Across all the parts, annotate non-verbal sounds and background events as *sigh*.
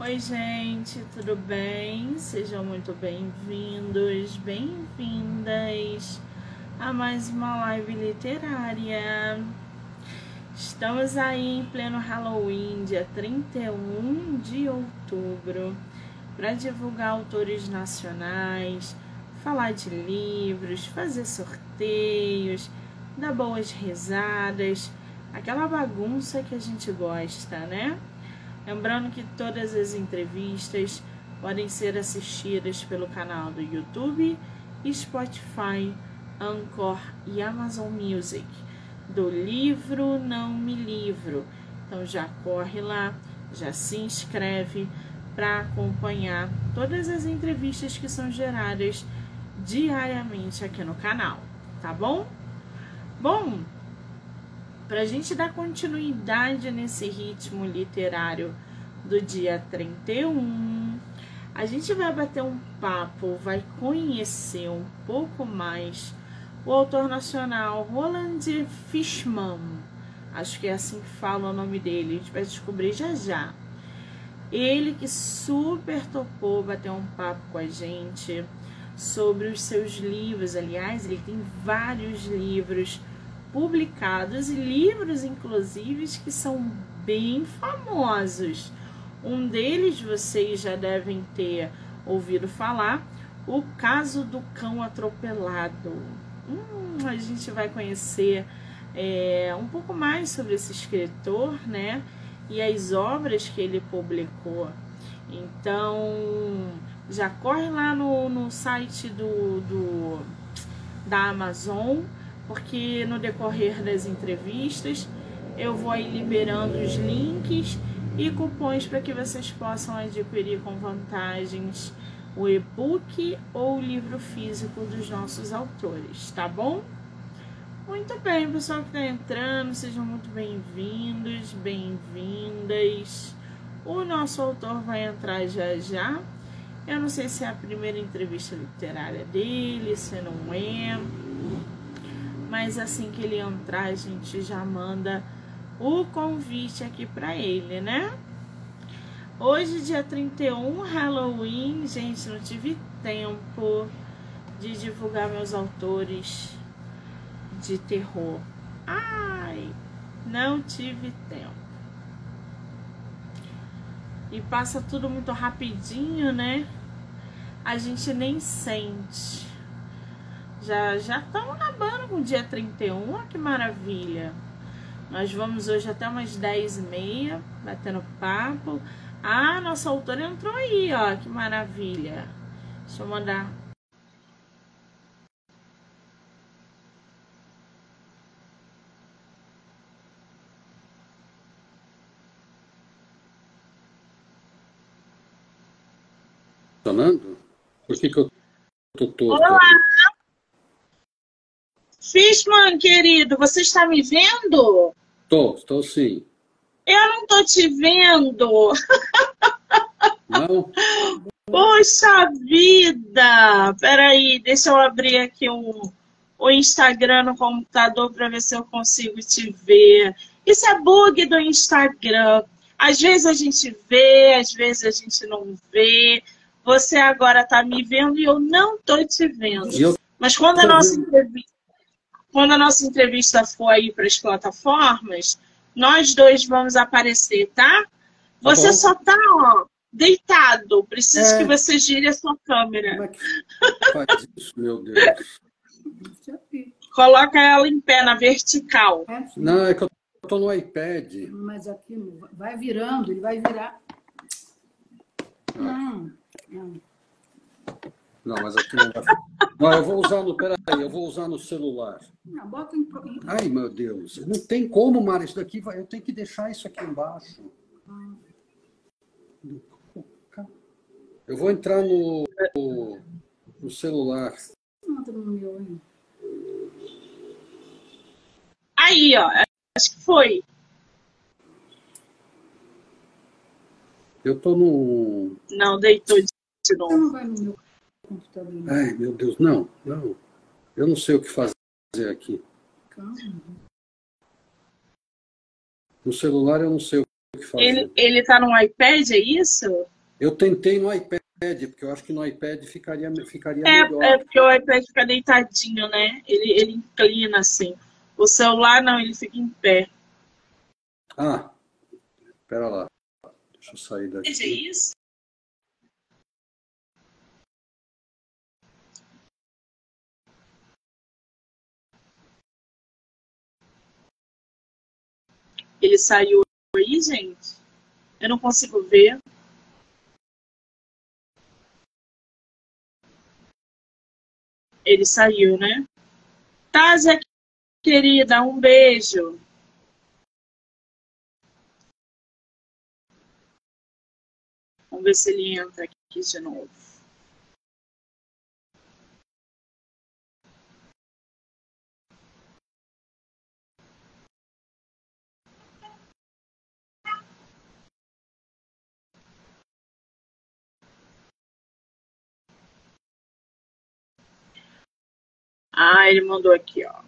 Oi, gente, tudo bem? Sejam muito bem-vindos, bem-vindas a mais uma live literária. Estamos aí em pleno Halloween, dia 31 de outubro, para divulgar autores nacionais, falar de livros, fazer sorteios, dar boas risadas, aquela bagunça que a gente gosta, né? Lembrando que todas as entrevistas podem ser assistidas pelo canal do YouTube, Spotify, Anchor e Amazon Music. Do livro Não Me Livro. Então já corre lá, já se inscreve para acompanhar todas as entrevistas que são geradas diariamente aqui no canal, tá bom? Bom, para a gente dar continuidade nesse ritmo literário do dia 31, a gente vai bater um papo, vai conhecer um pouco mais o autor nacional Roland Fishman. Acho que é assim que fala o nome dele, a gente vai descobrir já já. Ele que super topou bater um papo com a gente sobre os seus livros. Aliás, ele tem vários livros publicados e livros, inclusive, que são bem famosos. Um deles vocês já devem ter ouvido falar, o caso do cão atropelado. Hum, a gente vai conhecer é, um pouco mais sobre esse escritor, né? E as obras que ele publicou. Então, já corre lá no, no site do, do da Amazon porque no decorrer das entrevistas eu vou aí liberando os links e cupons para que vocês possam adquirir com vantagens o e-book ou o livro físico dos nossos autores, tá bom? Muito bem, pessoal que está entrando, sejam muito bem-vindos, bem-vindas. O nosso autor vai entrar já já. Eu não sei se é a primeira entrevista literária dele, se não é mas assim que ele entrar, a gente já manda o convite aqui para ele, né? Hoje, dia 31, Halloween, gente, não tive tempo de divulgar meus autores de terror. Ai, não tive tempo. E passa tudo muito rapidinho, né? A gente nem sente. Já já estamos acabando com o dia 31, olha que maravilha. Nós vamos hoje até umas 10 e meia, batendo papo. Ah, nossa autora entrou aí, ó, que maravilha. Deixa eu mandar funcionando? Por que, que eu tô torto? Olá! Fishman, querido, você está me vendo? Tô, estou sim. Eu não tô te vendo. Não? Poxa vida! Peraí, deixa eu abrir aqui o, o Instagram no computador para ver se eu consigo te ver. Isso é bug do Instagram. Às vezes a gente vê, às vezes a gente não vê. Você agora está me vendo e eu não estou te vendo. Eu Mas quando a nossa entrevista quando a nossa entrevista for aí para as plataformas, nós dois vamos aparecer, tá? Você bom. só tá, ó, deitado. Preciso É. que você gire a sua câmera. Como é que faz isso, meu Deus? Coloca ela em pé, na vertical. É, sim. Não, é que eu tô no iPad. Mas aqui vai virando, ele vai virar. Não, não. Não, mas aqui não vai. Não, eu vou usar no. Peraí, eu vou usar no celular. não bota em, Ai, meu Deus. Não tem como, Mara. Isso daqui vai. Eu tenho que deixar isso aqui embaixo. Eu vou entrar no, no, no celular. Não, no meu, hein? Aí, ó. Acho que foi. Eu tô no. Não, deitou de novo. Não vai no meu computador. não. Ai, meu Deus. Não, não. Eu não sei o que fazer aqui. Calma. No celular eu não sei o que fazer. Ele, ele tá no iPad, é isso? Eu tentei no iPad, porque eu acho que no iPad ficaria, ficaria É, melhor. é porque o iPad fica deitadinho, né? Ele, ele inclina assim. O celular não, ele fica em pé. Ah, espera lá. Deixa eu sair É daqui. isso? Ele saiu aí, gente? Eu não consigo ver. Ele saiu, né? Tásia, querida, um beijo. Vamos ver se ele entra aqui de novo. Ah, ele mandou aqui, ó.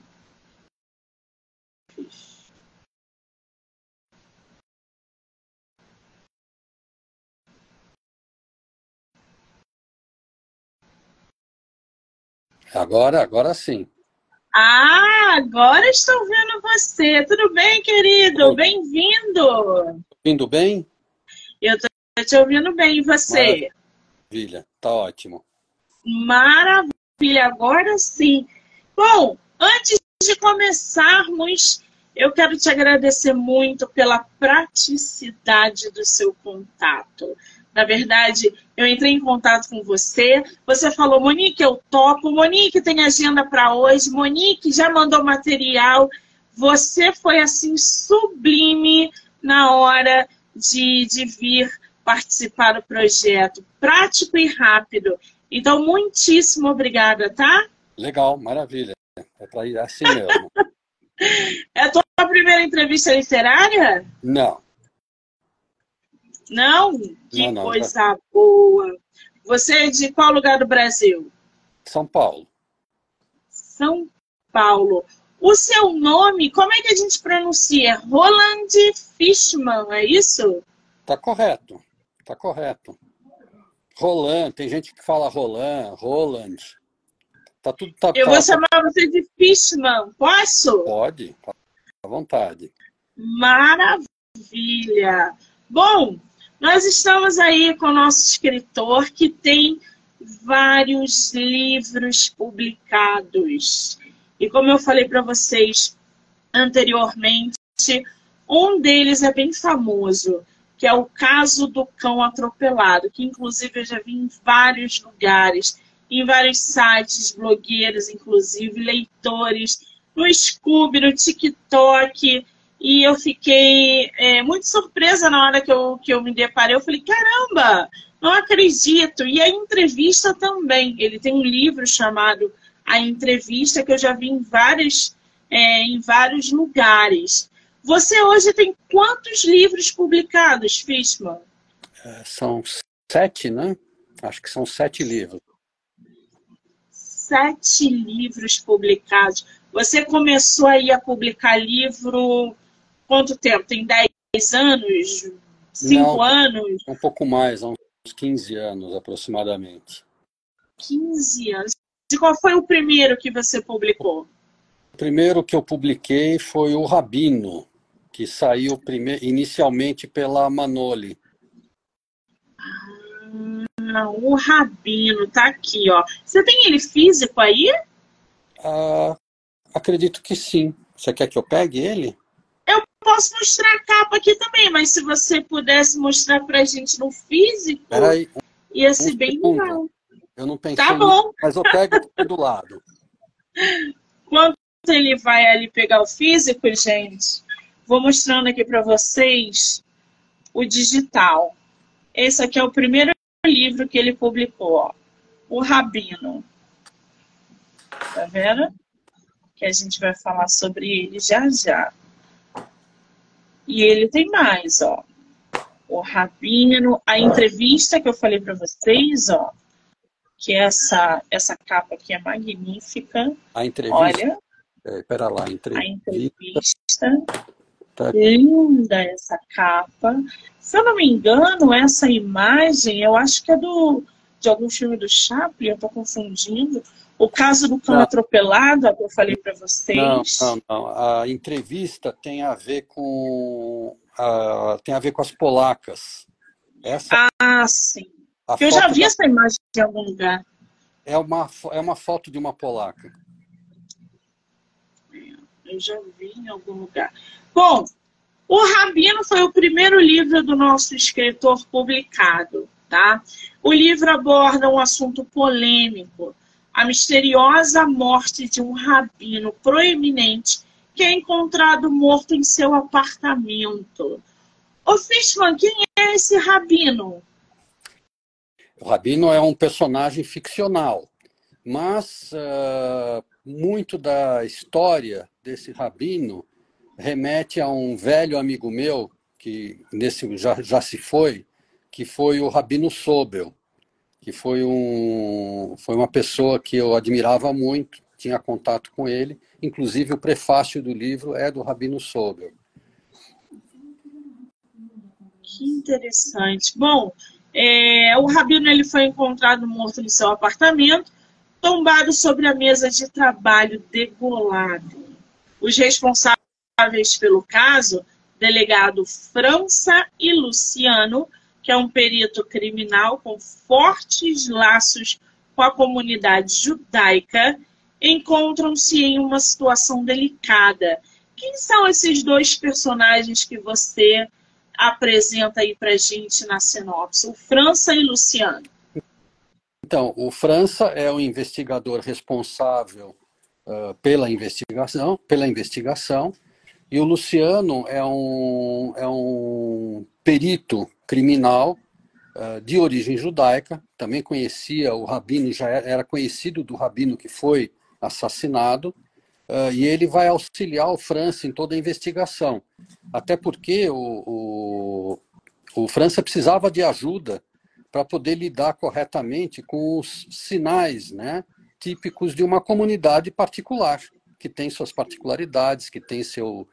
Agora, agora sim. Ah, agora estou vendo você. Tudo bem, querido? Bem-vindo. Indo bem? Eu tô te ouvindo bem. E você? Maravilha, tá ótimo. Maravilha, agora sim. Bom, antes de começarmos, eu quero te agradecer muito pela praticidade do seu contato. Na verdade, eu entrei em contato com você, você falou, Monique, eu topo, Monique tem agenda para hoje, Monique já mandou material. Você foi assim sublime na hora de, de vir participar do projeto, prático e rápido. Então, muitíssimo obrigada, tá? Legal, maravilha. É para ir assim mesmo. *laughs* É a tua primeira entrevista literária? Não, Não? Que Não, não, coisa boa. Você é de qual lugar do Brasil? São Paulo. São Paulo. O seu nome, como é que a gente pronuncia? Roland Fishman, é isso? Tá correto, tá correto. Roland, tem gente que fala Roland, Roland. Tá tudo tá, Eu tá- vou chamar você de Fishman, posso? Pode, tá à vontade. Maravilha! Bom, nós estamos aí com o nosso escritor que tem vários livros publicados. E como eu falei para vocês anteriormente, um deles é bem famoso, que é o caso do cão atropelado, que inclusive eu já vi em vários lugares, em vários sites, blogueiros, inclusive, leitores, no Scooby, no TikTok, e eu fiquei é, muito surpresa na hora que eu, que eu me deparei. Eu falei, caramba, não acredito. E a entrevista também. Ele tem um livro chamado A Entrevista, que eu já vi em vários, é, em vários lugares. Você hoje tem quantos livros publicados, Fishman? É, São sete, né? Acho que são sete livros. Sete livros publicados. Você começou aí a publicar livro quanto tempo? Tem 10 anos? 5 Não. anos? Um pouco mais, há uns 15 anos aproximadamente. 15 anos. E qual foi o primeiro que você publicou? O primeiro que eu publiquei foi o Rabino, que saiu prime- inicialmente pela Manoli. Ah, o Rabino, tá aqui, ó. Você tem ele físico aí? Ah, acredito que sim. Você quer que eu pegue ele? Posso mostrar a capa aqui também, mas se você pudesse mostrar pra gente no físico, Peraí, ia ser um bem segundo. legal. eu não pensei Tá nisso, bom. mas eu pego do lado. *laughs* Enquanto ele vai ali pegar o físico, gente, vou mostrando aqui para vocês o digital. Esse aqui é o primeiro livro que ele publicou, ó, O Rabino. Tá vendo? Que a gente vai falar sobre ele já já. E ele tem mais, ó. O Rabino, a entrevista que eu falei para vocês, ó, que essa essa capa aqui é magnífica. A entrevista. Olha, É, pera lá, a a entrevista. Tá. Linda essa capa. Se eu não me engano, essa imagem, eu acho que é do, de algum filme do Chaplin, eu estou confundindo. O caso do cão Não. atropelado, é que eu falei para vocês. Não, não, não. A entrevista tem a ver com a, tem a ver com as polacas. Essa Ah, sim. Eu já vi da- essa imagem em algum lugar. é uma é uma foto de uma polaca. Eu já vi em algum lugar. Bom, O Rabino foi o primeiro livro do nosso escritor publicado, tá? O livro aborda um assunto polêmico, a misteriosa morte de um rabino proeminente que é encontrado morto em seu apartamento. Ô Fishman, quem é esse rabino? O Rabino é um personagem ficcional, mas uh, muito da história desse Rabino remete a um velho amigo meu, que nesse já, já se foi, que foi o Rabino Sobel, que foi, um, foi uma pessoa que eu admirava muito, tinha contato com ele, inclusive o prefácio do livro é do Rabino Sobel. Que interessante. Bom, é, o Rabino ele foi encontrado morto em seu apartamento, tombado sobre a mesa de trabalho degolado. Os responsáveis pelo caso, delegado França e Luciano, que é um perito criminal com fortes laços com a comunidade judaica, encontram-se em uma situação delicada. Quem são esses dois personagens que você apresenta aí para gente na sinopse? O França e Luciano. Então, o França é o investigador responsável uh, pela investigação, pela investigação, e o Luciano é um, é um perito criminal uh, de origem judaica, também conhecia o rabino, já era conhecido do rabino que foi assassinado, uh, e ele vai auxiliar o França em toda a investigação. Até porque o, o, o França precisava de ajuda para poder lidar corretamente com os sinais né, típicos de uma comunidade particular, que tem suas particularidades, que tem seu.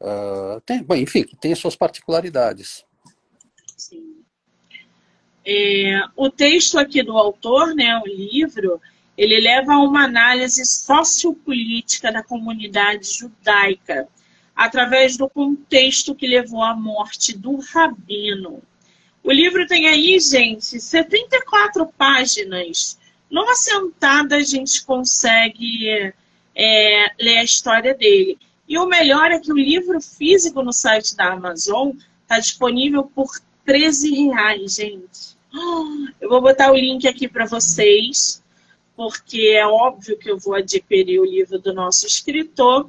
Uh, tem, bom, enfim, que tem suas particularidades. Sim. É, o texto aqui do autor, né, o livro, ele leva a uma análise sociopolítica da comunidade judaica, através do contexto que levou à morte do rabino. O livro tem aí, gente, 74 páginas. Numa sentada a gente consegue é, ler a história dele. E o melhor é que o livro físico no site da Amazon está disponível por 13 reais, gente. Eu vou botar o link aqui para vocês, porque é óbvio que eu vou adquirir o livro do nosso escritor.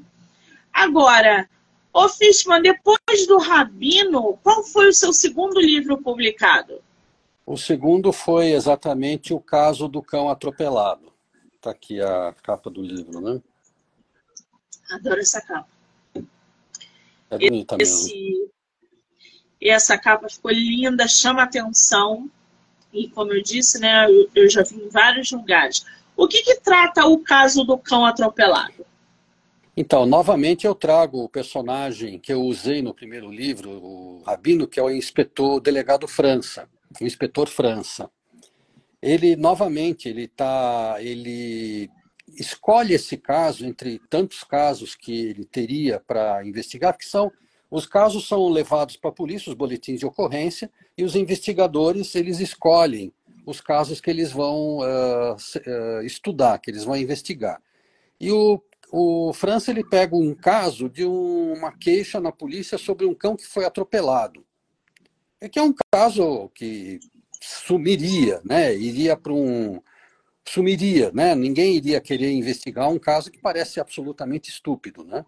Agora, Ô Fishman, depois do Rabino, qual foi o seu segundo livro publicado? O segundo foi exatamente o caso do cão atropelado. Está aqui a capa do livro, né? Adoro essa capa. É bonita Esse... mesmo. E essa capa ficou linda, chama atenção. E como eu disse, né, eu, eu já vi em vários lugares. O que, que trata o caso do cão atropelado? Então, novamente eu trago o personagem que eu usei no primeiro livro, o Rabino, que é o inspetor, delegado França, o inspetor França. Ele, novamente, ele tá, ele escolhe esse caso entre tantos casos que ele teria para investigar, que são os casos são levados para a polícia, os boletins de ocorrência, e os investigadores eles escolhem os casos que eles vão uh, estudar, que eles vão investigar. E o o França ele pega um caso de um, uma queixa na polícia sobre um cão que foi atropelado. É que é um caso que sumiria, né? Iria para um sumiria, né? Ninguém iria querer investigar um caso que parece absolutamente estúpido, né?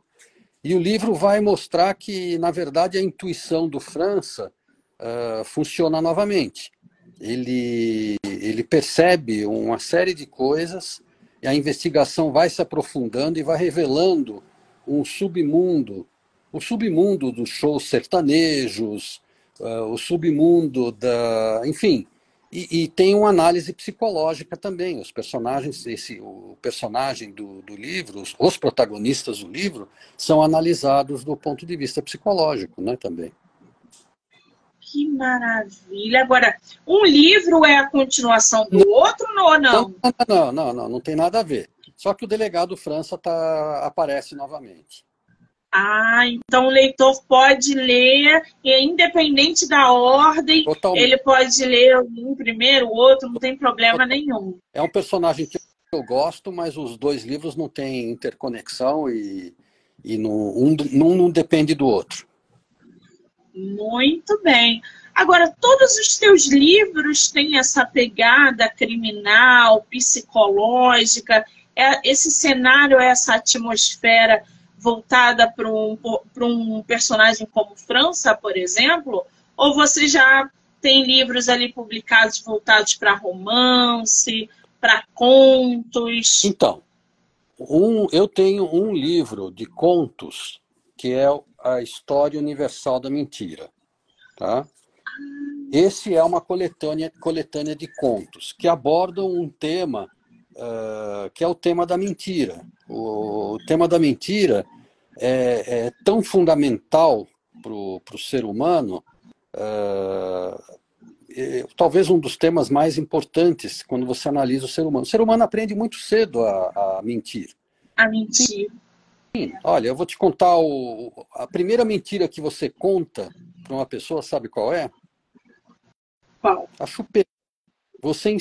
E o livro vai mostrar que, na verdade, a intuição do França uh, funciona novamente. Ele, ele percebe uma série de coisas e a investigação vai se aprofundando e vai revelando um submundo, o submundo dos shows sertanejos, uh, o submundo da, enfim, E, e, tem uma análise psicológica também. Os personagens, esse, o personagem do, do livro, os, os, protagonistas do livro, são analisados do ponto de vista psicológico, né, também. Que maravilha! Agora, um livro é a continuação do não, outro ou não? Não, não, não, não, não tem nada a ver. Só que o delegado França tá, aparece novamente. Ah, então o leitor pode ler, e independente da ordem, Totalmente. ele pode ler um primeiro, o outro, não tem problema Totalmente. nenhum. É um personagem que eu gosto, mas os dois livros não têm interconexão e, e não, um, um não depende do outro. Muito bem. Agora, todos os teus livros têm essa pegada criminal, psicológica, é, esse cenário, essa atmosfera voltada para um, um personagem como França, por exemplo? Ou você já tem livros ali publicados voltados para romance, para contos? Então, um, eu tenho um livro de contos que é a História Universal da Mentira. Tá? Esse é uma coletânea, coletânea de contos que abordam um tema uh, que é o tema da mentira. O, o tema da mentira é, é tão fundamental para o ser humano, uh, é, talvez um dos temas mais importantes quando você analisa o ser humano. O ser humano aprende muito cedo a, a mentir. A mentir. Olha, eu vou te contar o, a primeira mentira que você conta para uma pessoa, sabe qual é? Qual? A chupeta. Você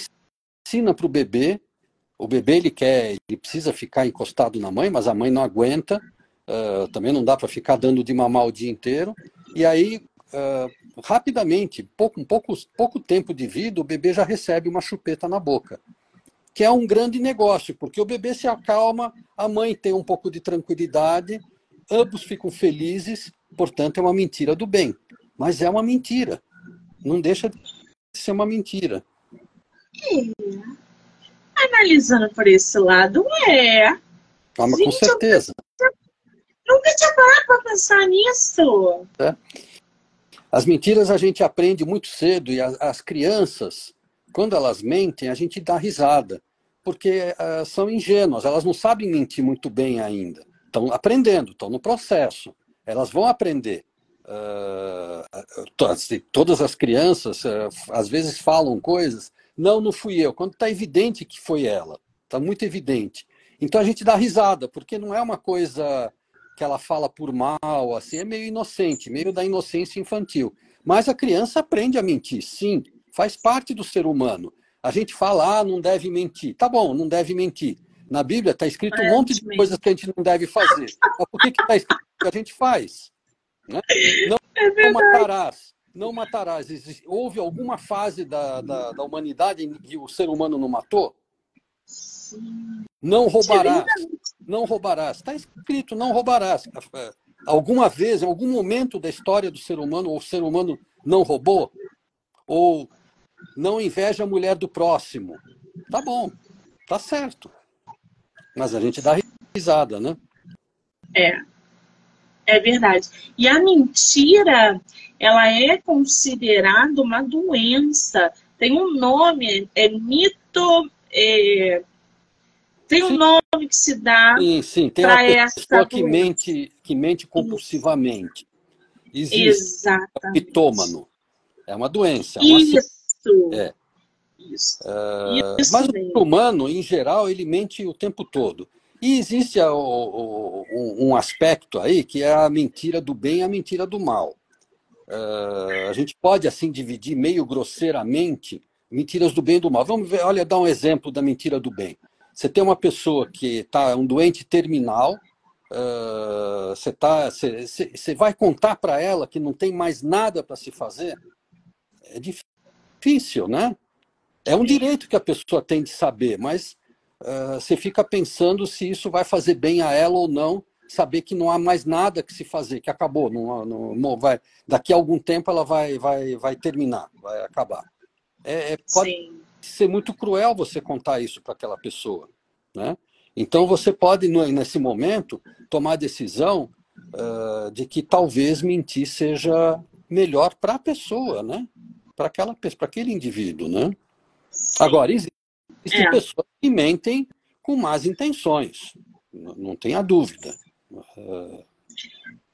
ensina para o bebê, o bebê ele quer, ele precisa ficar encostado na mãe, mas a mãe não aguenta, uh, também não dá para ficar dando de mamar o dia inteiro. E aí, uh, rapidamente, pouco, um pouco, pouco tempo de vida, o bebê já recebe uma chupeta na boca. Que é um grande negócio, porque o bebê se acalma, a mãe tem um pouco de tranquilidade, ambos ficam felizes, portanto, é uma mentira do bem. Mas é uma mentira. Não deixa de ser uma mentira. É. Analisando por esse lado, é. Ah, com certeza. Nunca tinha parado para pensar nisso. É. As mentiras a gente aprende muito cedo e as, as crianças, quando elas mentem, a gente dá risada, porque uh, são ingênuas, elas não sabem mentir muito bem ainda. Estão aprendendo, estão no processo. Elas vão aprender. Uh, todas as crianças uh, às vezes falam coisas. Não, não fui eu. Quando está evidente que foi ela, está muito evidente. Então a gente dá risada, porque não é uma coisa que ela fala por mal, assim, é meio inocente, meio da inocência infantil. Mas a criança aprende a mentir, sim, faz parte do ser humano. A gente fala, ah, não deve mentir. Tá bom, não deve mentir. Na Bíblia está escrito um monte de coisas que a gente não deve fazer. Mas por que está escrito que a gente faz? Né? Não, *laughs* é não matarás. Não matarás. Houve alguma fase da, da, da humanidade em que o ser humano não matou? Sim. Não roubarás. Não roubarás. Está escrito, não roubarás. Alguma vez, em algum momento da história do ser humano, o ser humano não roubou? Ou não inveja a mulher do próximo? Tá bom, tá certo. Mas a gente dá risada, né? É, é verdade. E a mentira, ela é considerada uma doença. Tem um nome, é mito. É, tem um nome que se dá para essa pessoa que mente, que mente compulsivamente. Existe. Exatamente. Pitômano. É uma doença. É uma... Isso. É. Isso. Uh, Isso mas mesmo. o humano, em geral, ele mente o tempo todo. E existe o, o, um aspecto aí que é a mentira do bem e a mentira do mal. Uh, a gente pode, assim, dividir meio grosseiramente mentiras do bem e do mal. Vamos ver, olha, dar um exemplo da mentira do bem. Você tem uma pessoa que está um doente terminal, uh, você, tá, você, você vai contar para ela que não tem mais nada para se fazer? É difícil, né? É um direito que a pessoa tem de saber, mas uh, você fica pensando se isso vai fazer bem a ela ou não, saber que não há mais nada que se fazer, que acabou, não, não, vai, daqui a algum tempo ela vai, vai, vai terminar, vai acabar. É, é pode, Sim ser muito cruel você contar isso para aquela pessoa. Né? Então você pode, nesse momento, tomar a decisão uh, de que talvez mentir seja melhor para a pessoa, né? Para aquela para aquele indivíduo. Né? Agora, existem é. pessoas que mentem com más intenções, não tenha dúvida.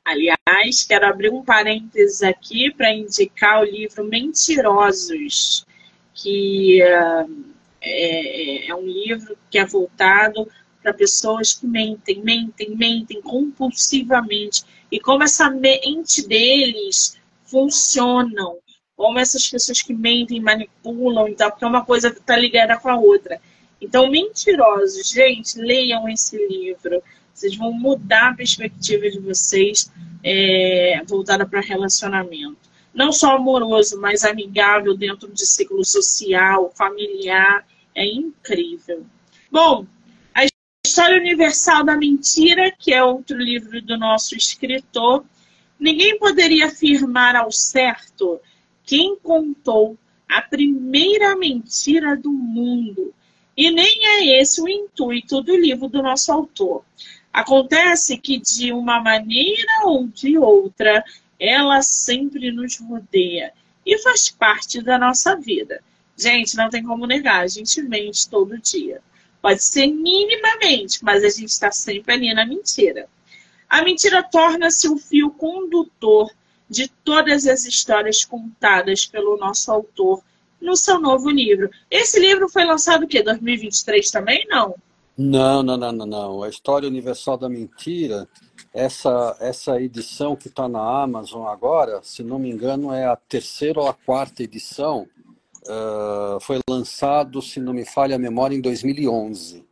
Aliás, quero abrir um parênteses aqui para indicar o livro Mentirosos, que uh, é, é um livro que é voltado para pessoas que mentem, mentem, mentem compulsivamente. E como essa mente deles funcionam, como essas pessoas que mentem, manipulam e tal, porque uma coisa está ligada com a outra. Então, mentirosos, gente, leiam esse livro. Vocês vão mudar a perspectiva de vocês é, voltada para relacionamento. Não só amoroso, mas amigável dentro de ciclo social, familiar. É incrível. Bom, a História Universal da Mentira, que é outro livro do nosso escritor, ninguém poderia afirmar ao certo quem contou a primeira mentira do mundo. E nem é esse o intuito do livro do nosso autor. Acontece que, de uma maneira ou de outra, ela sempre nos rodeia e faz parte da nossa vida. Gente, não tem como negar, a gente mente todo dia. Pode ser minimamente, mas a gente está sempre ali na mentira. A mentira torna-se o fio condutor de todas as histórias contadas pelo nosso autor no seu novo livro. Esse livro foi lançado o quê? 2023 também? Não. Não, não, não, não, não. A História Universal da Mentira, essa, essa edição que está na Amazon agora, se não me engano, é a terceira ou a quarta edição. Uh, foi lançado, se não me falha a memória, em 2011.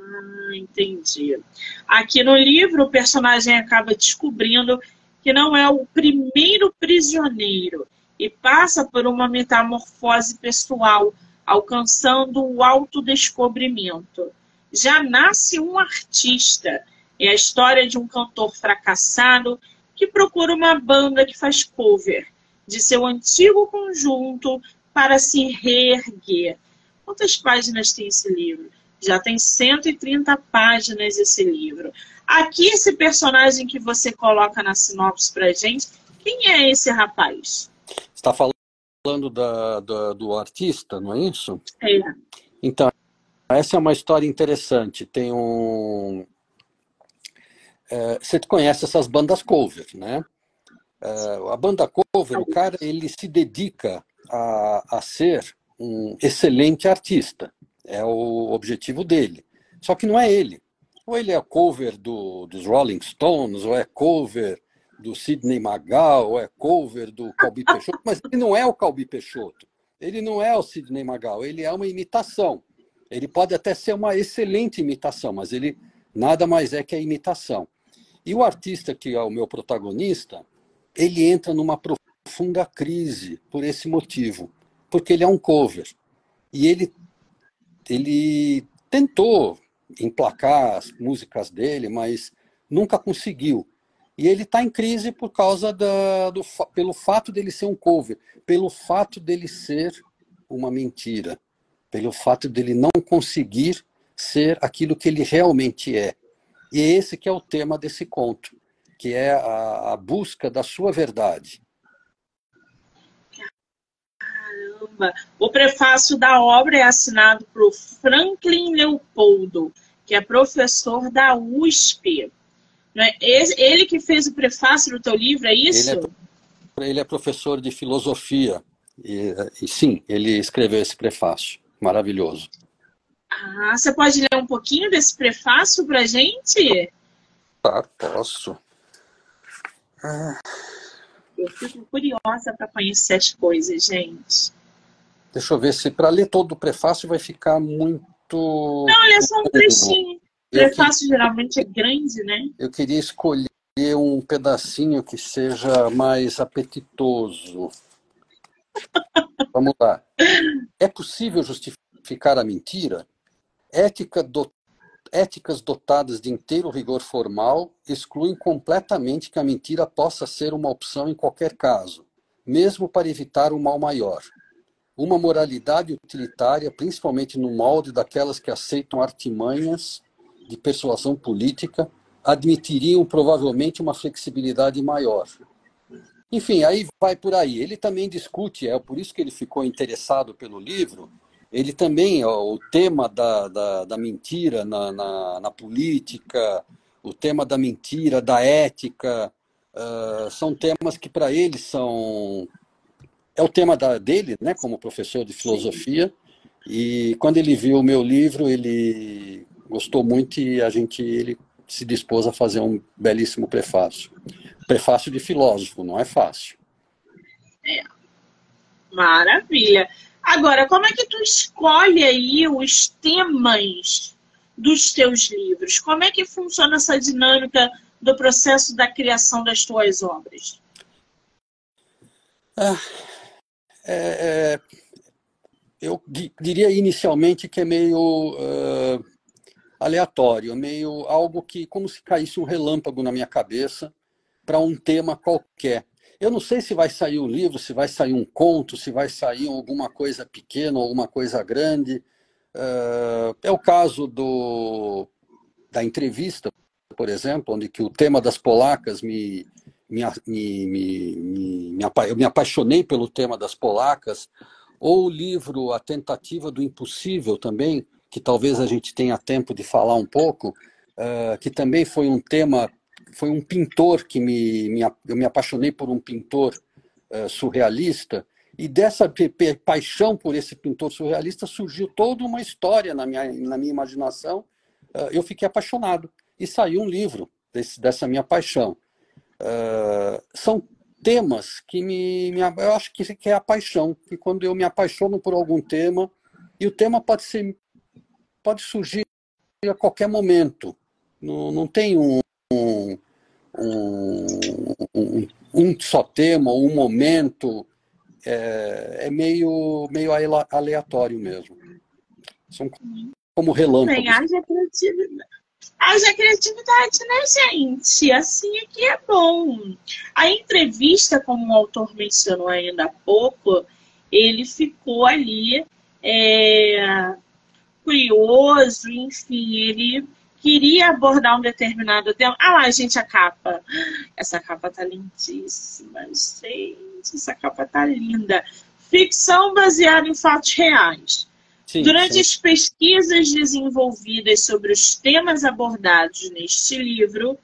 Ah, entendi. Aqui no livro, o personagem acaba descobrindo que não é o primeiro prisioneiro e passa por uma metamorfose pessoal alcançando o autodescobrimento. Já nasce um artista. É a história de um cantor fracassado que procura uma banda que faz cover de seu antigo conjunto para se reerguer. Quantas páginas tem esse livro? Já tem 130 páginas esse livro. Aqui, esse personagem que você coloca na sinopse pra gente, quem é esse rapaz? Está falando falando da, da, do artista, não é isso? É. Então, essa é uma história interessante. Tem um. É, você conhece essas bandas cover, né? É, a banda cover, o cara, ele se dedica a, a ser um excelente artista. É o objetivo dele. Só que não é ele. Ou ele é cover do, dos Rolling Stones, ou é cover do Sidney Magal, é cover do Calbi Peixoto, mas ele não é o Calbi Peixoto. Ele não é o Sidney Magal, ele é uma imitação. Ele pode até ser uma excelente imitação, mas ele nada mais é que a imitação. E o artista que é o meu protagonista, ele entra numa profunda crise por esse motivo, porque ele é um cover. E ele ele tentou emplacar as músicas dele, mas nunca conseguiu. E ele está em crise por causa da, do, pelo fato dele ser um cover, pelo fato dele ser uma mentira, pelo fato dele não conseguir ser aquilo que ele realmente é. E é esse que é o tema desse conto, que é a, a busca da sua verdade. Caramba! O prefácio da obra é assinado por Franklin Leopoldo, que é professor da USP. É? Ele que fez o prefácio do teu livro, é isso? Ele é, ele é professor de filosofia. E, e, sim, ele escreveu esse prefácio. Maravilhoso. Ah, você pode ler um pouquinho desse prefácio para gente? Tá, posso. Ah. Eu fico curiosa para conhecer as coisas, gente. Deixa eu ver se para ler todo o prefácio vai ficar muito. Não, ele é só um trechinho. Prefácio geralmente é grande, né? Eu queria escolher um pedacinho que seja mais apetitoso. *laughs* Vamos lá. É possível justificar a mentira? Ética do... Éticas dotadas de inteiro rigor formal excluem completamente que a mentira possa ser uma opção em qualquer caso, mesmo para evitar um mal maior. Uma moralidade utilitária, principalmente no molde daquelas que aceitam artimanhas de persuasão política admitiriam provavelmente uma flexibilidade maior. enfim, aí vai por aí. Ele também discute, é por isso que ele ficou interessado pelo livro. Ele também, o tema da, da, da mentira na, na, na, política, o tema da mentira, da ética, uh, são temas que para ele são. É o tema da, dele, né, como professor de filosofia. E quando ele viu o meu livro, ele gostou muito e a gente ele se dispôs a fazer um belíssimo prefácio. Prefácio de filósofo, não é fácil. É. Maravilha. Agora, como é que tu escolhe aí os temas dos teus livros? Como é que funciona essa dinâmica do processo da criação das tuas obras? Ah, é, é, eu diria inicialmente que é meio uh, aleatório, meio algo que como se caísse um relâmpago na minha cabeça para um tema qualquer. Eu não sei se vai sair um livro, se vai sair um conto, se vai sair alguma coisa pequena, alguma coisa grande. Uh, é o caso do, da entrevista, por exemplo, onde que o tema das polacas me, me, me, me, me, eu me apaixonei pelo tema das polacas, ou o livro A Tentativa do Impossível também, que talvez a gente tenha tempo de falar um pouco, uh, que também foi um tema foi um pintor que me, me eu me apaixonei por um pintor uh, surrealista e dessa paixão por esse pintor surrealista surgiu toda uma história na minha, na minha imaginação. Uh, eu fiquei apaixonado e saiu um livro desse, dessa minha paixão. Uh, são temas que me, me, eu acho que, é a paixão, que quando eu me apaixono por algum tema e o tema pode ser pode surgir a qualquer momento. Não, não tem um, um, um, um só tema, um momento, é, é, meio, meio aleatório mesmo. São como relâmpagos. Haja criatividade, né, gente? Assim é que é bom. A entrevista, como o autor mencionou ainda há pouco, ele ficou ali é, curioso, enfim, ele queria abordar um determinado tema. Ah lá, gente, a capa. Essa capa tá lindíssima, gente. Essa capa tá linda. Ficção baseada em fatos reais. Sim, Durante sim. as pesquisas desenvolvidas sobre os temas abordados neste livro,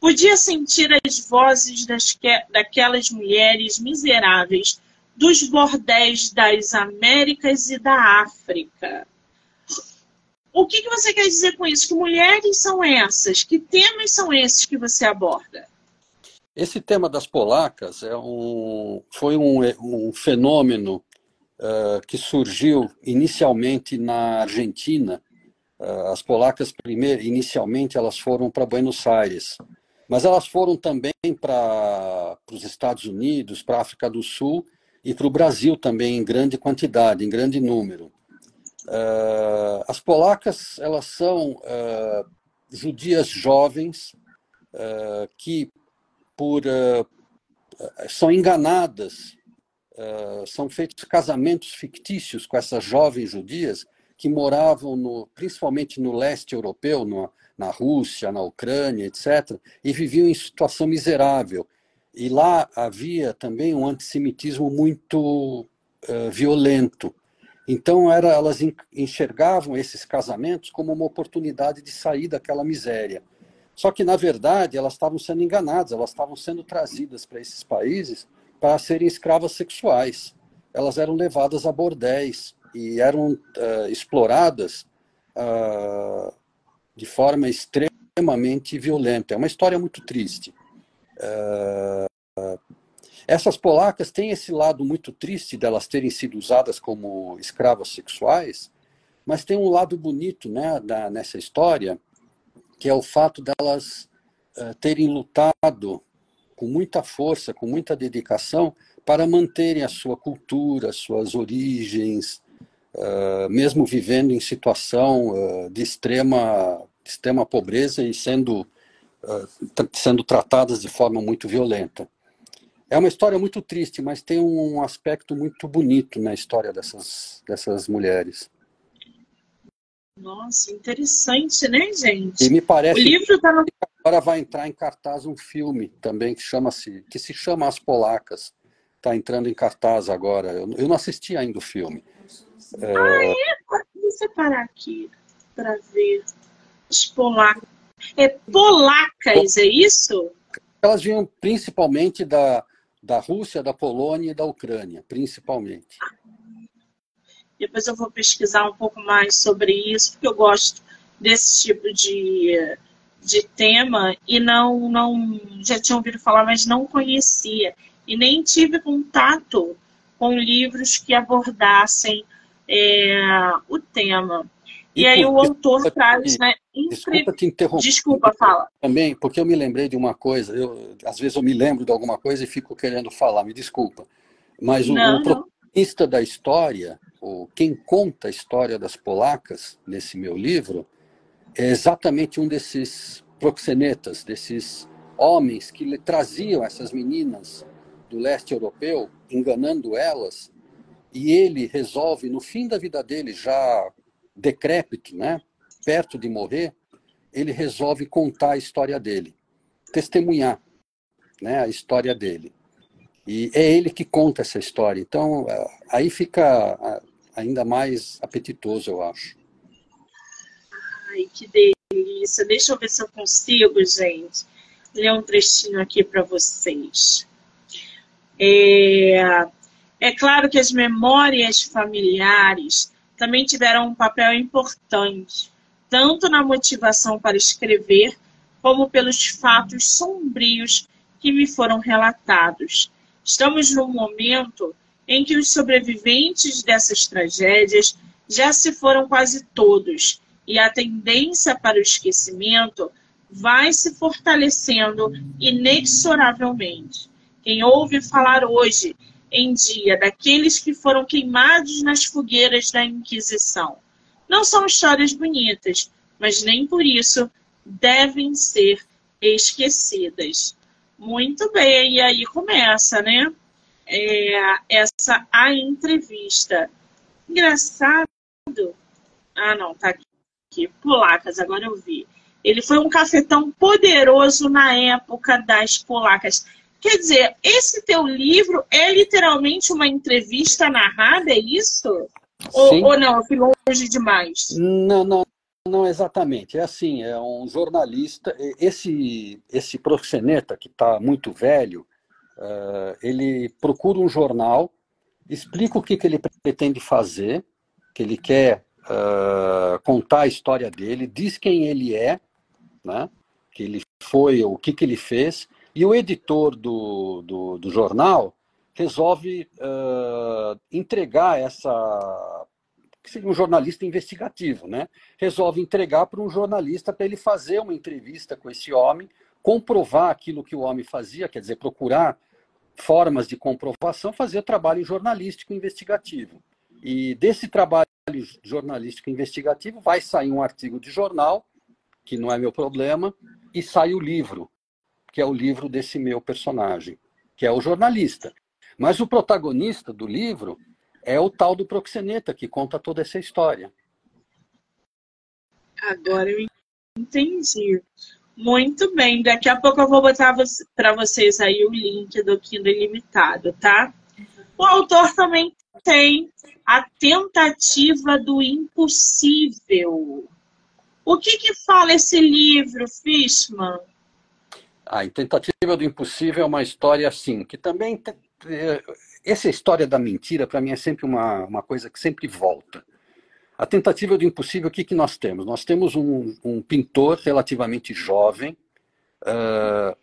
podia sentir as vozes das, daquelas mulheres miseráveis dos bordéis das Américas e da África o que, que você quer dizer com isso? Que mulheres são essas? Que temas são esses que você aborda? Esse tema das polacas é um, foi um, um fenômeno uh, que surgiu inicialmente na Argentina. Uh, as polacas, primeiro, inicialmente, elas foram para Buenos Aires, mas elas foram também para os Estados Unidos, para a África do Sul e para o Brasil também em grande quantidade, em grande número. Uh, as polacas elas são judias jovens que por são enganadas são feitos casamentos fictícios com essas jovens judias que moravam no, principalmente no leste europeu no, na Rússia na Ucrânia etc e viviam em situação miserável e lá havia também um antissemitismo muito violento então, era, elas enxergavam esses casamentos como uma oportunidade de sair daquela miséria. Só que, na verdade, elas estavam sendo enganadas, elas estavam sendo trazidas para esses países para serem escravas sexuais. Elas eram levadas a bordéis e eram uh, exploradas uh, de forma extremamente violenta. É uma história muito triste. Uh, essas polacas têm esse lado muito triste delas terem sido usadas como escravas sexuais, mas tem um lado bonito né, da, nessa história, que é o fato delas uh, terem lutado com muita força, com muita dedicação, para manterem a sua cultura, suas origens, uh, mesmo vivendo em situação uh, de extrema, extrema pobreza e sendo, sendo tratadas de forma muito violenta. É uma história muito triste, mas tem um aspecto muito bonito na história dessas, dessas mulheres. Nossa, interessante, né, gente? E me parece o livro tá no... agora vai entrar em cartaz um filme também que chama-se que se chama As Polacas. Está entrando em cartaz agora. Eu, eu, não assisti ainda o filme. É... Ah, é? Vou separar aqui para ver. As polacas. É polacas, é isso? Elas vinham principalmente da, da Rússia, da Polônia e da Ucrânia, principalmente. Depois eu vou pesquisar um pouco mais sobre isso, porque eu gosto desse tipo de, de tema e não, não já tinha ouvido falar, mas não conhecia. E nem tive contato com livros que abordassem é, o tema. E, e aí o autor traz, né? Desculpa te interromper. Desculpa, fala. Também, porque eu me lembrei de uma coisa. Eu, às vezes eu me lembro de alguma coisa e fico querendo falar, me desculpa. Mas o, não, o protagonista da história, o, quem conta a história das polacas nesse meu livro, é exatamente um desses proxenetas, desses homens que traziam essas meninas do leste europeu, enganando elas, e ele resolve, no fim da vida dele, já decrépito, né, perto de morrer, ele resolve contar a história dele, testemunhar né, a história dele. E é ele que conta essa história. Então, aí fica ainda mais apetitoso, eu acho. Ai, que delícia. Deixa eu ver se eu consigo, gente, ler um trechinho aqui para vocês. É, é claro que as memórias familiares também tiveram um papel importante, tanto na motivação para escrever, como pelos fatos sombrios que me foram relatados. Estamos num momento em que os sobreviventes dessas tragédias já se foram quase todos e a tendência para o esquecimento vai se fortalecendo inexoravelmente. Quem ouve falar hoje em dia daqueles que foram queimados nas fogueiras da Inquisição não são histórias bonitas, mas nem por isso devem ser esquecidas. Muito bem, e aí começa, né? É, essa a entrevista. Engraçado. Ah, não, tá aqui aqui, polacas, agora eu vi. Ele foi um cafetão poderoso na época das polacas. Quer dizer, esse teu livro é literalmente uma entrevista narrada, é isso? Ou, ou, não, eu fui longe demais? Não, não, não exatamente. É assim, é um jornalista. Esse, esse proxeneta, que está muito velho, uh, ele procura um jornal, explica o que, que ele pretende fazer, que ele quer uh, contar a história dele, diz quem ele é, né? que ele foi, o que, que ele fez, e o editor do, do, do jornal resolve uh, entregar essa que seria um jornalista investigativo, né? Resolve entregar para um jornalista para ele fazer uma entrevista com esse homem, comprovar aquilo que o homem fazia, quer dizer, procurar formas de comprovação, fazer trabalho jornalístico investigativo. E desse trabalho jornalístico investigativo, vai sair um artigo de jornal, que não é meu problema, e sai o livro, que é o livro desse meu personagem, que é o jornalista. Mas o protagonista do livro é o tal do proxeneta, que conta toda essa história. Agora eu entendi. Muito bem. Daqui a pouco eu vou botar para vocês aí o link do Kindle Ilimitado, tá? O autor também tem a tentativa do impossível. O que, que fala esse livro, Fishman? A Tentativa do Impossível é uma história assim, que também. É, essa história da mentira, para mim, é sempre uma, uma coisa que sempre volta. A tentativa do impossível, o que, que nós temos? Nós temos um, um pintor relativamente jovem, uh,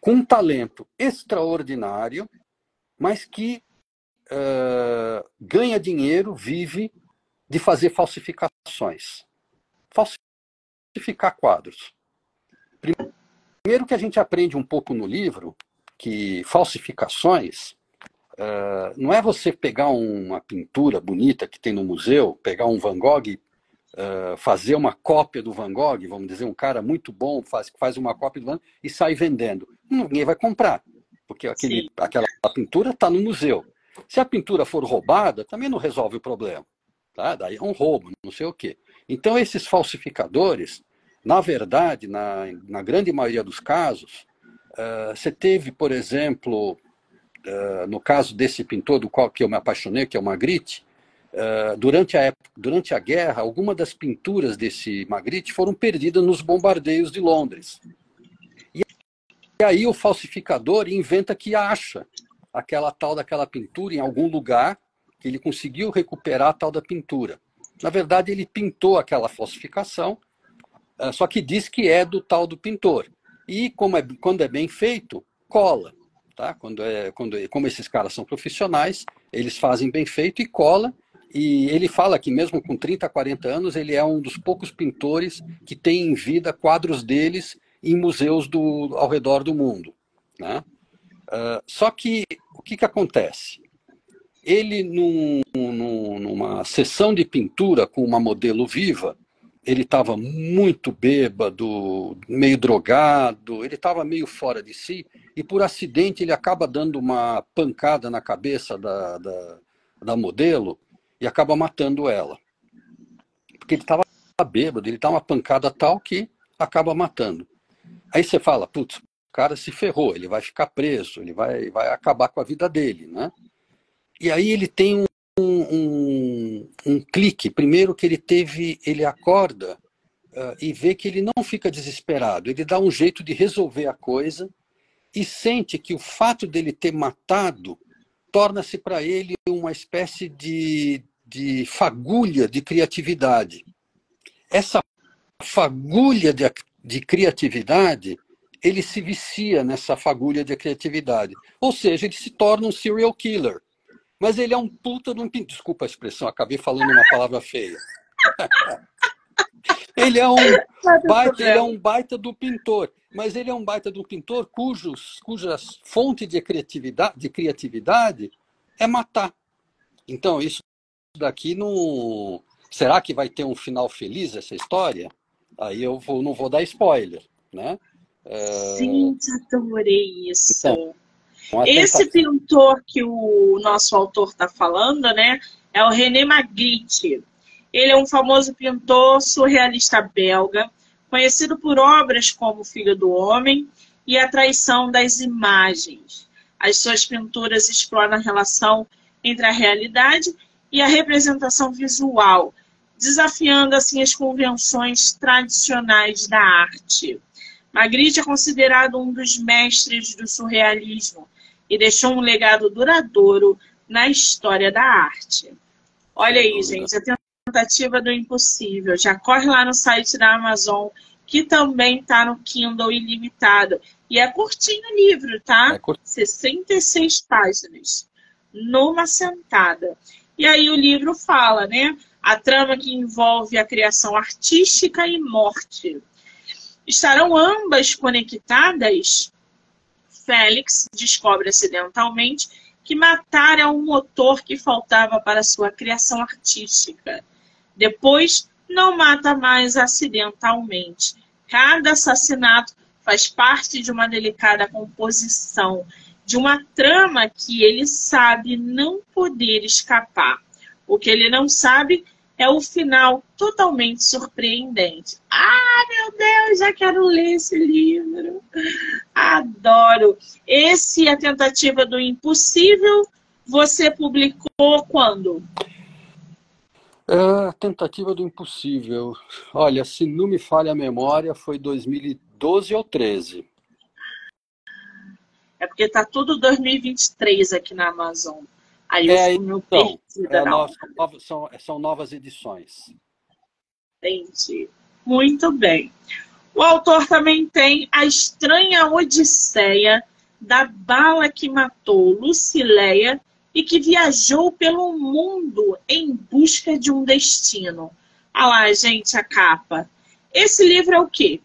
com um talento extraordinário, mas que uh, ganha dinheiro, vive de fazer falsificações. Falsificar quadros. Primeiro que a gente aprende um pouco no livro que falsificações uh, não é você pegar uma pintura bonita que tem no museu, pegar um Van Gogh, uh, fazer uma cópia do Van Gogh, vamos dizer, um cara muito bom faz, faz uma cópia do Van Gogh e sai vendendo. Ninguém vai comprar, porque aquele, aquela pintura está no museu. Se a pintura for roubada, também não resolve o problema. Tá? Daí é um roubo, não sei o quê. Então, esses falsificadores, Na verdade, na, na grande maioria dos casos, uh, você teve, por exemplo, uh, no caso desse pintor do qual que eu me apaixonei, que é o Magritte, uh, durante, a época, durante a guerra, algumas das pinturas desse Magritte foram perdidas nos bombardeios de Londres. E aí o falsificador inventa que acha aquela tal daquela pintura em algum lugar, que ele conseguiu recuperar a tal da pintura. Na verdade, ele pintou aquela falsificação ah, só que diz que é do tal do pintor. E como é, quando é bem feito, cola. Tá? Quando é, quando, como esses caras são profissionais, eles fazem bem feito e cola. E ele fala que mesmo com 30, 40 anos, ele é um dos poucos pintores que tem em vida quadros deles em museus do, ao redor do mundo. Né? Uh, só que o que, que acontece? Ele, num, num, numa sessão de pintura com uma modelo viva, ele estava muito bêbado, meio drogado, ele estava meio fora de si, e por acidente ele acaba dando uma pancada na cabeça da, da, da modelo e acaba matando ela. Porque ele estava bêbado, ele dá uma pancada tal que acaba matando. Aí você fala, putz, cara se ferrou, ele vai ficar preso, ele vai, vai acabar com a vida dele, né? E aí ele tem um, um, um, clique. Primeiro que ele teve, ele acorda uh, e vê que ele não fica desesperado. Ele dá um jeito de resolver a coisa e sente que o fato dele ter matado torna-se para ele uma espécie de, de fagulha de criatividade. Essa fagulha de, de criatividade, ele se vicia nessa fagulha de criatividade. Ou seja, ele se torna um serial killer mas ele é um puta de um pintor. Desculpa a expressão, acabei falando uma palavra feia. *laughs* ele, é um baita, ele é um baita do pintor, mas ele é um baita do pintor cujos, cujas fonte de criatividade, de criatividade é matar. Então, isso daqui não. Será que vai ter um final feliz essa história? Aí eu vou, não vou dar spoiler, né? É... Sim, adorei isso. Então, esse pintor que o nosso autor está falando, né, é o René Magritte. Ele é um famoso pintor surrealista belga, conhecido por obras como Filho do Homem e A Traição das Imagens. As suas pinturas exploram a relação entre a realidade e a representação visual, desafiando assim as convenções tradicionais da arte. Magritte é considerado um dos mestres do surrealismo e deixou um legado duradouro na história da arte. Olha aí, gente, a tentativa do impossível. Já corre lá no site da Amazon, que também está no Kindle ilimitado. E é curtinho o livro, tá? É curt... 66 páginas, numa sentada. E aí o livro fala, né? A trama que envolve a criação artística e morte. Estarão ambas conectadas? Félix descobre acidentalmente que matar é um motor que faltava para sua criação artística. Depois, não mata mais acidentalmente. Cada assassinato faz parte de uma delicada composição, de uma trama que ele sabe não poder escapar. O que ele não sabe é o final totalmente surpreendente. Ah, meu Deus, já quero ler esse livro. Adoro. Esse é a tentativa do impossível. Você publicou quando? É, a tentativa do impossível. Olha, se não me falha a memória, foi 2012 ou 13. É porque tá tudo 2023 aqui na Amazon. Aí é, eu então, é, novas, são, são novas edições. Entendi. Muito bem. O autor também tem A Estranha Odisseia da bala que matou Lucileia e que viajou pelo mundo em busca de um destino. Olha lá, gente, a capa. Esse livro é o quê?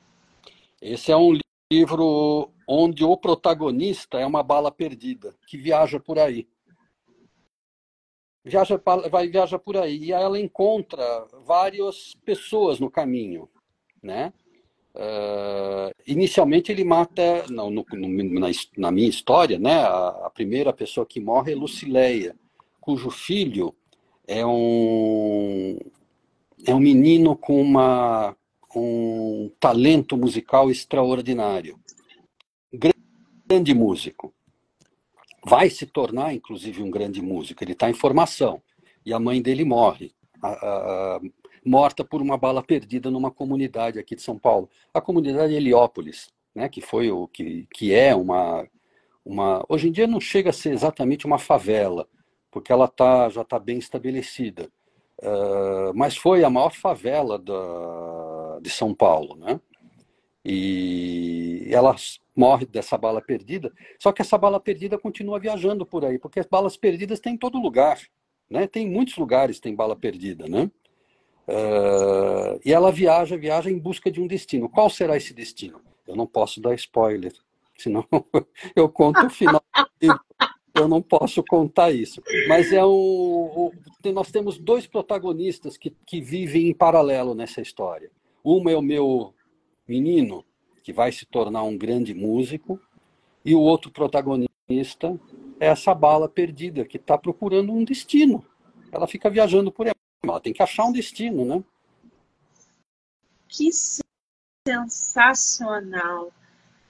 Esse é um livro onde o protagonista é uma bala perdida, que viaja por aí viaja, vai, viaja por aí e ela encontra várias pessoas no caminho, né? Uh, inicialmente ele mata, não, no, no, na, na, minha história, né, a, a, primeira pessoa que morre é Lucileia, cujo filho é um, é um menino com uma, um talento musical extraordinário. Grande músico. Vai se tornar, inclusive, um grande músico. Ele está em formação. E a mãe dele morre. A, a, morta por uma bala perdida numa comunidade aqui de São Paulo. A comunidade Heliópolis, né, que foi o que, que é uma, uma. Hoje em dia não chega a ser exatamente uma favela, porque ela tá, já está bem estabelecida. Uh, mas foi a maior favela da, de São Paulo, né? E ela morre dessa bala perdida. Só que essa bala perdida continua viajando por aí, porque as balas perdidas tem em todo lugar, né? Tem muitos lugares tem bala perdida, né? Uh, e ela viaja, viaja em busca de um destino. Qual será esse destino? Eu não posso dar spoiler, senão *laughs* eu conto o final. eu não posso contar isso. Mas é um, nós temos dois protagonistas que, que vivem em paralelo nessa história. Uma é o meu menino, que vai se tornar um grande músico, e o outro protagonista é essa bala perdida, que está procurando um destino. Ela fica viajando por aí ela tem que achar um destino, né? Que sensacional.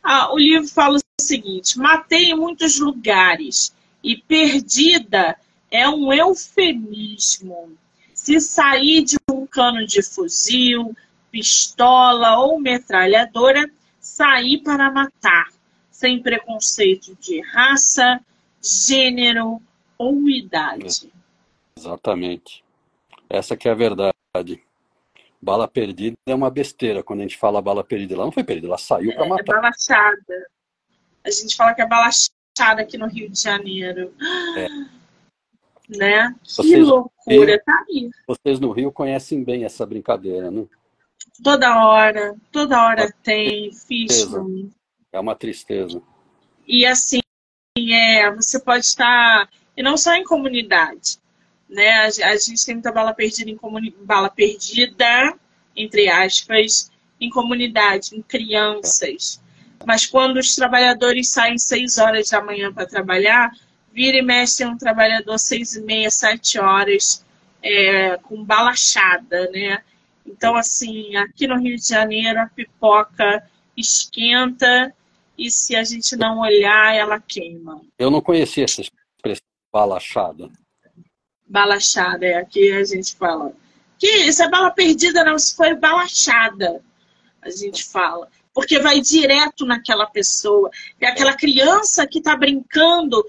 Ah, o livro fala o seguinte: matei em muitos lugares e perdida é um eufemismo. Se sair de um cano de fuzil, pistola ou metralhadora, sair para matar, sem preconceito de raça, gênero ou idade. Exatamente. Essa que é a verdade. Bala perdida é uma besteira. Quando a gente fala bala perdida, ela não foi perdida, ela saiu para é, matar. É balachada. A gente fala que é balachada aqui no Rio de Janeiro. É. *gasps* Né? Vocês, que loucura, tá aí. Vocês no Rio conhecem bem essa brincadeira, né? Toda hora, toda hora é tem, fiz. É uma tristeza. E assim, é, você pode estar, e não só em comunidade, né? A, a gente tem muita bala perdida em comuni bala perdida, entre aspas, em comunidade, em crianças. Mas quando os trabalhadores saem seis horas da manhã para trabalhar, vira e mexe um trabalhador seis e meia, sete horas, é, com balachada, né? Então, assim, aqui no Rio de Janeiro, a pipoca esquenta e se a gente não olhar, ela queima. Eu não conhecia essa expressão balachada. Balachada, é aqui a gente fala. Que isso é bala perdida, não, isso foi balachada, a gente fala. Porque vai direto naquela pessoa. É aquela criança que está brincando.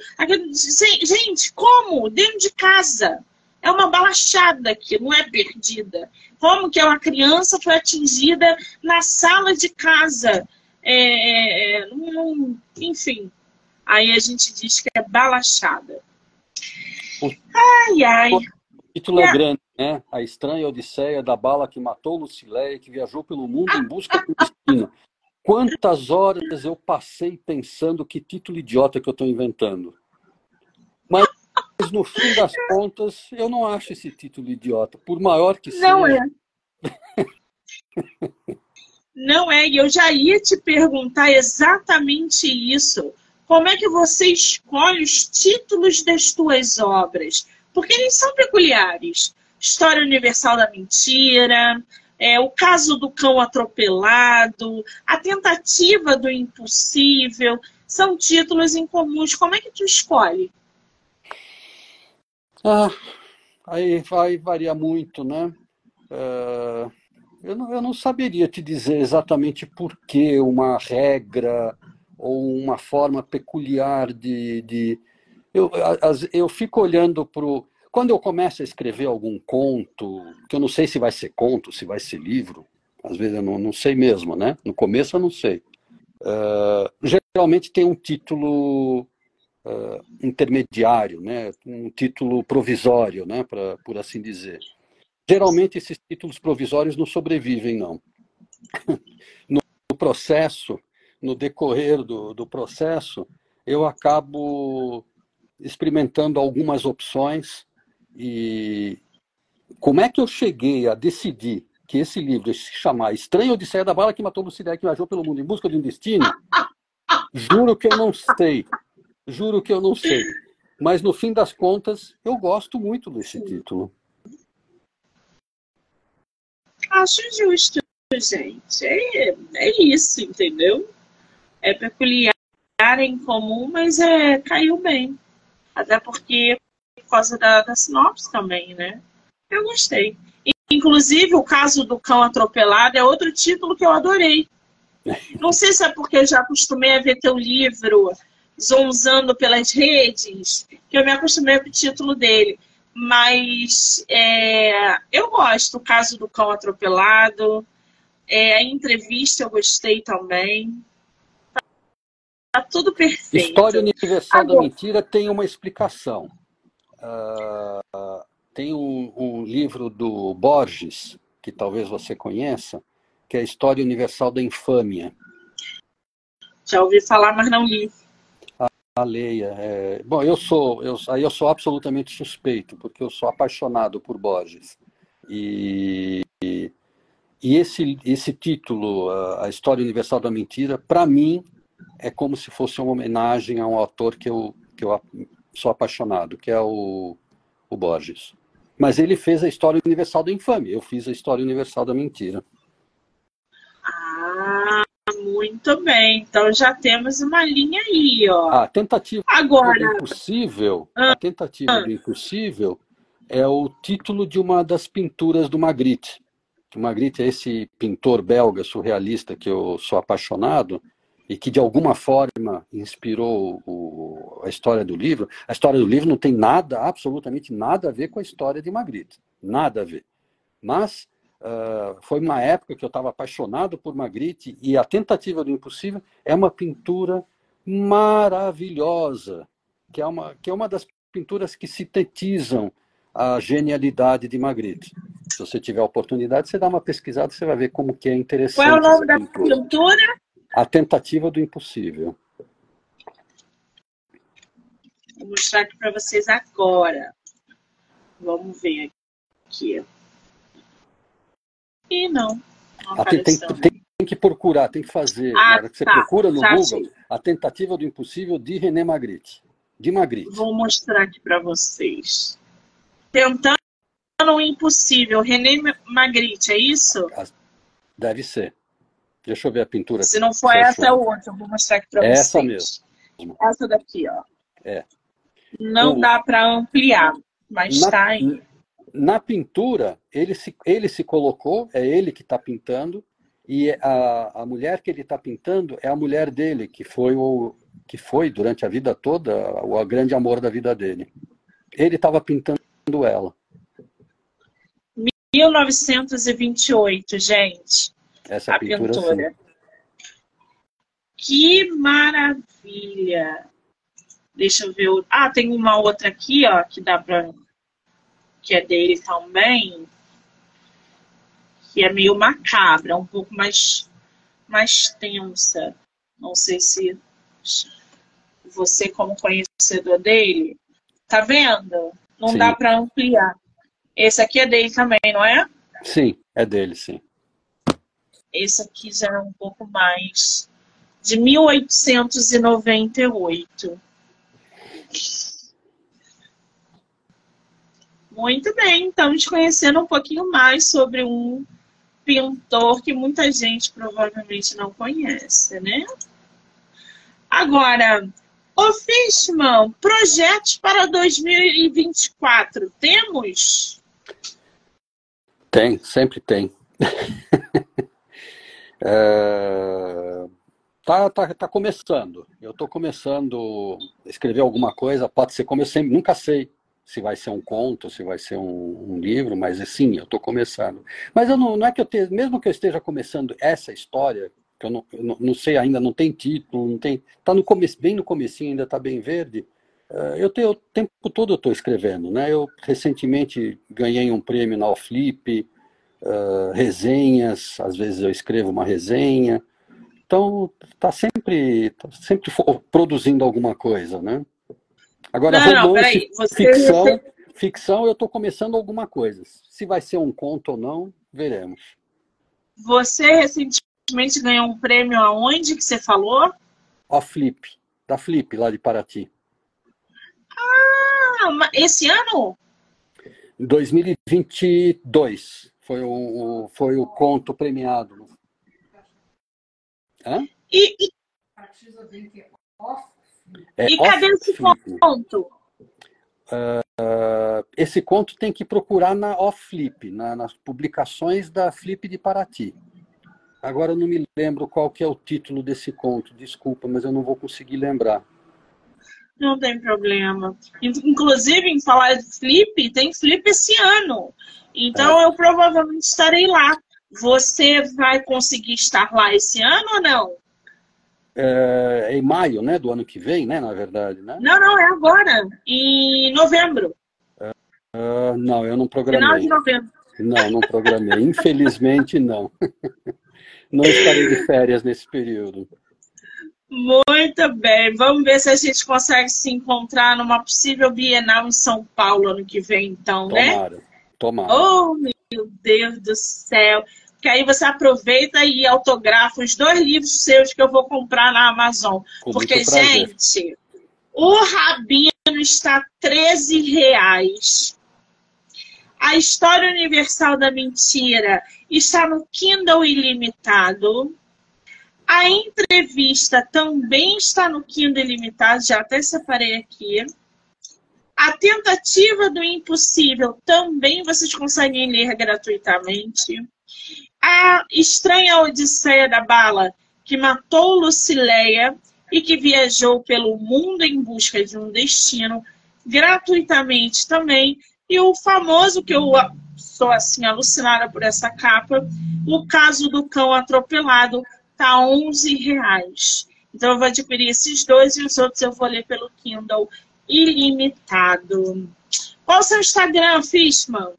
Gente, como? Dentro de casa. É uma balachada que não é perdida. Como que uma criança foi atingida na sala de casa? É, é, é enfim, aí a gente diz que é balachada. Ai, ai. O título é grande, né? A estranha odisseia da bala que matou Lucileia, que viajou pelo mundo em busca do destino. Quantas horas eu passei pensando que título idiota que eu estou inventando. Mas no fim das contas, eu não acho esse título idiota, por maior que seja. Não é. Não é, e eu já ia te perguntar exatamente isso. Como é que você escolhe os títulos das tuas obras? Porque eles são peculiares. História Universal da Mentira, é, o caso do cão atropelado, a tentativa do impossível, são títulos incomuns. Como é que tu escolhe? Ah, aí vai variar muito, né? Uh, eu, não, eu não saberia te dizer exatamente por que uma regra ou uma forma peculiar de. de... Eu, eu fico olhando para. Quando eu começo a escrever algum conto, que eu não sei se vai ser conto, se vai ser livro, às vezes eu não, não sei mesmo, né? No começo eu não sei. Uh, geralmente tem um título uh, intermediário, né? um título provisório, né? Pra, por assim dizer. Geralmente esses títulos provisórios não sobrevivem, não. *laughs* No processo, no decorrer do, do processo, eu acabo experimentando algumas opções e como é que eu cheguei a decidir que esse livro se chamar Estranho Odisseia da Bala que matou Lucidae que viajou pelo mundo em busca de um destino? Juro que eu não sei. Juro que eu não sei. Mas no fim das contas, eu gosto muito desse título. Acho justo, gente. É, é isso, entendeu? É peculiar, é incomum, mas é, caiu bem. Até porque, por causa da, da sinopse também, né? Eu gostei. Inclusive, o caso do cão atropelado é outro título que eu adorei. *laughs* Não sei se é porque eu já acostumei a ver teu livro zonzando pelas redes, que eu me acostumei com o título dele. Mas é, eu gosto do caso do cão atropelado. É, a entrevista eu gostei também. Tá, tá tudo perfeito. História Universal Agora... da Mentira tem uma explicação. Uh, tem um, um, livro do Borges, que talvez você conheça, que é a História Universal da Infâmia. Já ouvi falar, mas não li. A Leia. É... Bom, eu sou, eu, aí eu sou absolutamente suspeito, porque eu sou apaixonado por Borges. E, e, esse, esse título, a História Universal da Mentira, para mim, é como se fosse uma homenagem a um autor que eu, que eu sou apaixonado, que é o, o Borges. Mas ele fez a História Universal da Infâmia, eu fiz a História Universal da Mentira. Ah, muito bem. Então já temos uma linha aí, ó. A tentativa Agora... do impossível, ah, a tentativa ah. do impossível é o título de uma das pinturas do Magritte. O Magritte é esse pintor belga surrealista que eu sou apaixonado e que de alguma forma inspirou o, a história do livro. A história do livro não tem nada, absolutamente nada a ver com a história de Magritte, nada a ver. Mas uh, foi uma época que eu estava apaixonado por Magritte e a tentativa do impossível é uma pintura maravilhosa, que é uma que é uma das pinturas que sintetizam a genialidade de Magritte. Se você tiver a oportunidade, você dá uma pesquisada, você vai ver como que é interessante. Qual é o nome da pintura? A tentativa do impossível. Vou mostrar aqui para vocês agora. Vamos ver aqui. E não. não ah, tem, tem, tem, que procurar, tem que fazer. Ah, que você tá, procura no Google a tentativa do impossível de René Magritte. De Magritte. Vou mostrar aqui para vocês. Tentando o impossível. René Magritte, é isso? Deve ser. Deixa eu ver a pintura. Se não for essa, é outra. Eu vou mostrar aqui para vocês. Essa mesmo. Essa daqui, ó. É. Não o... dá para ampliar, mas está aí. Na pintura, ele se, ele se colocou, é ele que está pintando, e a, a mulher que ele está pintando é a mulher dele, que foi, o, que foi durante a vida toda o, grande amor da vida dele. Ele estava pintando ela. 1928, gente. Essa a pintura. pintura. Que maravilha! Deixa eu ver. Ah, tem uma outra aqui, ó, que dá pra. Que é dele também. Que é meio macabra, um pouco mais, mais tensa. Não sei se você, como conhecedor dele, tá vendo? Não sim. dá para ampliar. Esse aqui é dele também, não é? Sim, é dele, sim. Esse aqui já é um pouco mais de 1898. Muito bem, estamos conhecendo um pouquinho mais sobre um pintor que muita gente provavelmente não conhece, né? Agora, ô Fishman, projetos para 2024, temos? Tem, sempre tem. *laughs* É... Tá, tá, tá começando. Eu estou começando a escrever alguma coisa. Pode ser como eu sempre, nunca sei se vai ser um conto, se vai ser um, um livro, mas sim, eu estou começando. Mas eu não, não é que eu tenha, mesmo que eu esteja começando essa história, que eu não, eu não, sei ainda, não tem título, não tem, tá no começo, bem no comecinho, ainda está bem verde. Uh, eu tenho o tempo todo eu estou escrevendo, né? Eu recentemente ganhei um prêmio na Flip, uh, resenhas, às vezes eu escrevo uma resenha. Então, está sempre, tá sempre produzindo alguma coisa, né? Agora, não, romance, não, ficção, ficção, eu estou começando alguma coisa. Se vai ser um conto ou não, veremos. Você recentemente ganhou um prêmio aonde que você falou? A Flip, da Flip, lá de Paraty. Ah, esse ano? 2022. Foi o, foi o conto premiado. Hã? E, e, é. É e cadê esse conto? Ah, esse conto tem que procurar na Off Flip, na- nas publicações da Flip de Paraty. Agora eu não me lembro qual que é o título desse conto, desculpa, mas eu não vou conseguir lembrar. Não tem problema. In- Inclusive, em falar de flip, tem flip esse ano. Então, eu provavelmente estarei lá. Você vai conseguir estar lá esse ano ou não? É, é em maio, né, do ano que vem, né, na verdade, né? Não, não, é agora. Em novembro. Ah, não, eu não Final programei. de novembro. Não, não programei. Infelizmente, não. *laughs* Não estarei de férias nesse período. Muito bem. Vamos ver se a gente consegue se encontrar numa possível Bienal em São Paulo ano que vem, então, né? Tomara, tomara. Oh, meu Deus do céu. Que aí você aproveita e autografa os dois livros seus que eu vou comprar na Amazon. Com Porque, gente, o Rabino está 13 reais. A História Universal da Mentira está no Kindle Ilimitado. A entrevista também está no Kindle Ilimitado, já até separei aqui. A Tentativa do Impossível também vocês conseguem ler gratuitamente. A Estranha Odisseia da Bala, que matou Lucileia e que viajou pelo mundo em busca de um destino, gratuitamente também. E o famoso, que eu sou assim alucinada por essa capa, o caso do cão atropelado, tá 11 reais. Então eu vou adquirir esses dois e os outros eu vou ler pelo Kindle ilimitado. Qual o seu Instagram, Fishman?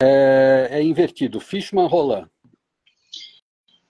É, é invertido. Fishman Roland.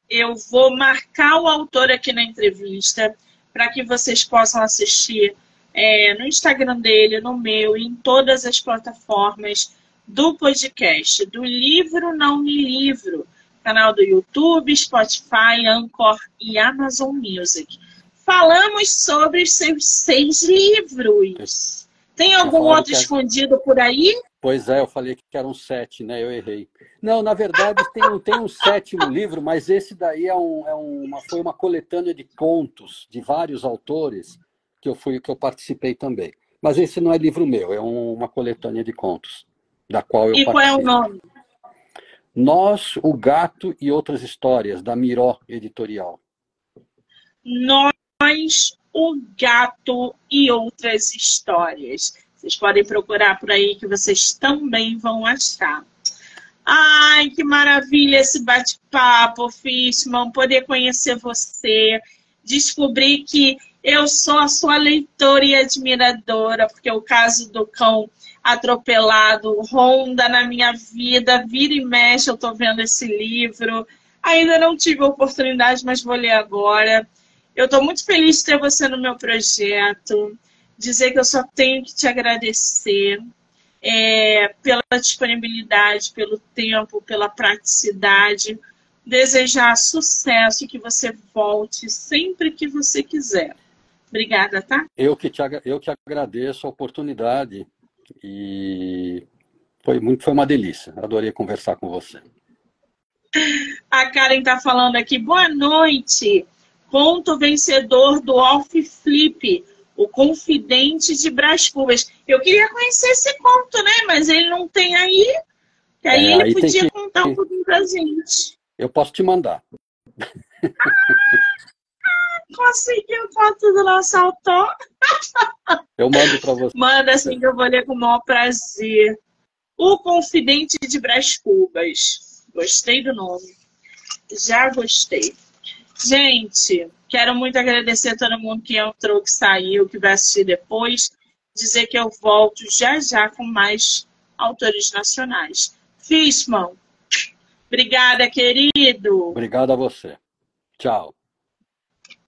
Eu vou marcar o autor aqui na entrevista para que vocês possam assistir é, no Instagram dele, no meu, em todas as plataformas do podcast, do Livro Não Me Livro, canal do YouTube, Spotify, Anchor e Amazon Music. Falamos sobre seus seis livros. Tem algum outro que escondido por aí? Pois é, eu falei que eram sete, né? Eu errei. Não, na verdade tem, um- tem um sétimo livro, mas esse daí é, um, é uma, foi uma coletânea de contos de vários autores que eu fui que eu participei também. Mas esse não é livro meu, é um- uma coletânea de contos da qual eu E qual é o nome? Nós, o Gato e outras histórias da Miró Editorial. Nós, o gato e outras histórias. Vocês podem procurar por aí que vocês também vão achar. Ai, que maravilha esse bate-papo, Fishman, poder conhecer você, descobrir que eu sou a sua leitora e admiradora, porque o caso do cão atropelado ronda na minha vida, vira e mexe, eu estou vendo esse livro. Ainda não tive a oportunidade, mas vou ler agora. Eu estou muito feliz de ter você no meu projeto. Dizer que eu só tenho que te agradecer é, pela disponibilidade, pelo tempo, pela praticidade. Desejar sucesso e que você volte sempre que você quiser. Obrigada, tá? Eu que, te, eu que agradeço a oportunidade e foi, muito, foi uma delícia. Adorei conversar com você. A Karen tá falando aqui. Boa noite. Conto vencedor do Off Flip, o Confidente de Brás Cubas. Eu queria conhecer esse conto, né? Mas ele não tem aí. Que aí É, ele aí podia que- contar um pouquinho pra gente. Eu posso te mandar. Conseguiu o conto do nosso autor? Eu mando para você. Manda assim que eu vou ler com o maior prazer. O Confidente de Brás Cubas. Gostei do nome. Já gostei. Gente, quero muito agradecer a todo mundo que entrou, que saiu, que vai assistir depois. Dizer que eu volto já já com mais autores nacionais. Fishman, obrigada, querido. Obrigado a você. Tchau.